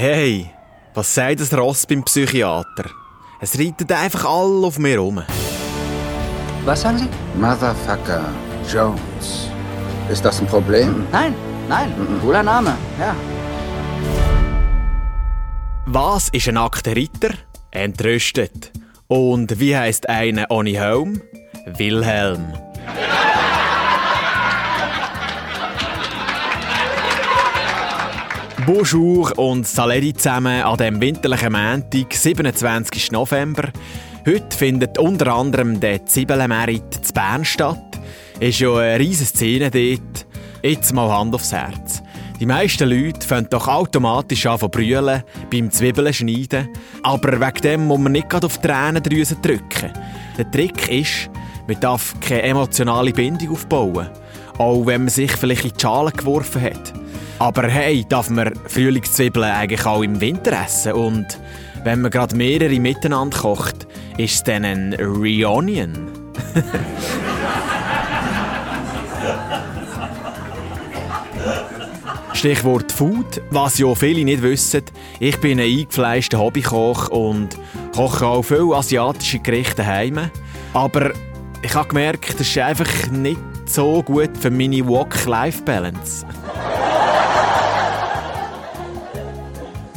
Hey, was sagt das Ross beim Psychiater? Es reitet einfach alle auf mir rum. Was sagen Sie? Motherfucker Jones. Ist das ein Problem? Nein, nein, cooler Name, ja. Was ist ein nackter Ritter? Entrüstet. Und wie heißt einer ohne Helm? Wilhelm. Bonjour und Saleri zusammen an dem winterlichen Montag, 27. November. Heute findet unter anderem der Zwiebelmerit zu Bern statt. Ist ja eine riesige Szene dort. Jetzt mal Hand aufs Herz. Die meisten Leute fangen doch automatisch an zu brüllen beim Zwiebeln schneiden. Aber wegen dem muss man nicht auf die drücken. Der Trick ist, man darf keine emotionale Bindung aufbauen. Auch wenn man sich vielleicht in die Schale geworfen hat. Aber hey, darf man Frühlingszwiebeln eigentlich auch im Winter essen? Und wenn man gerade mehrere miteinander kocht, ist es dann ein Reunion? Stichwort Food. Was ja viele nicht wissen, ich bin ein eingefleischter Hobbykoch und koche auch viele asiatische Gerichte heim. Aber ich habe gemerkt, das ist einfach nicht so gut für meine Work-Life-Balance.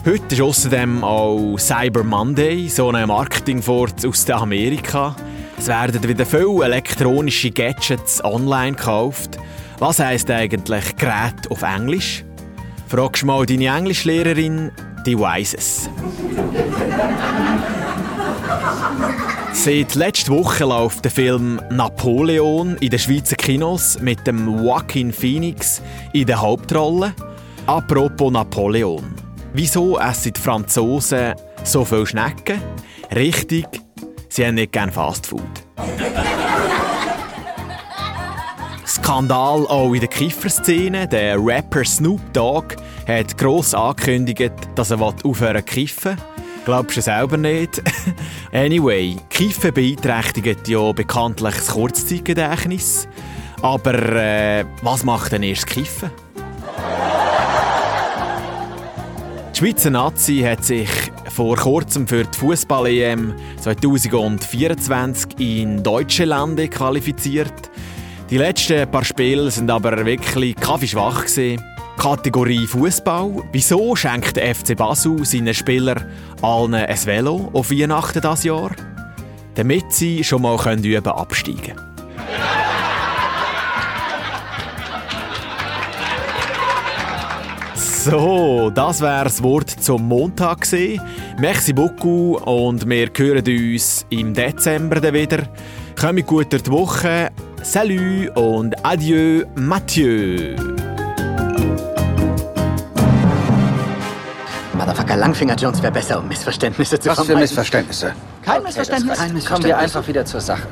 Heute ist außerdem auch Cyber Monday, so ein Marketingfort aus Amerika. Es werden wieder viele elektronische Gadgets online gekauft. Was heisst eigentlich Gerät auf Englisch? Fragst mal deine Englischlehrerin, die weiss es. Seit letzter Woche läuft der Film Napoleon in den Schweizer Kinos mit dem Joaquin Phoenix in der Hauptrolle. Apropos Napoleon. Wieso essen die Franzosen so viel Schnecken? Richtig, sie haben nicht gerne Fastfood. Skandal auch in der Kifferszene. Der Rapper Snoop Dogg hat gross angekündigt, dass er aufhören kiffen Glaubst du selber nicht? anyway, Kiffen beeinträchtigt ja bekanntlich das Kurzzeitgedächtnis. Aber äh, was macht denn erst Kiffen? Schweizer Nazi hat sich vor kurzem für die Fußball-EM 2024 in deutsche Lande qualifiziert. Die letzten paar Spiele sind aber wirklich kaffeeschwach. Kategorie Fußball. Wieso schenkt der FC Basel seinen Spielern allen ein Velo auf Weihnachten dieses Jahr? Damit sie schon mal üben absteigen können. So, das wäre das Wort zum Montag gewesen. Merci beaucoup und wir hören uns im Dezember wieder. Kommt gut durch die Woche. Salut und adieu, Mathieu. Motherfucker Langfinger Jones wäre besser, um Missverständnisse zu Was für Missverständnisse? Kein Missverständnis. Kein Kommen wir Missverständnis. einfach wieder zur Sache.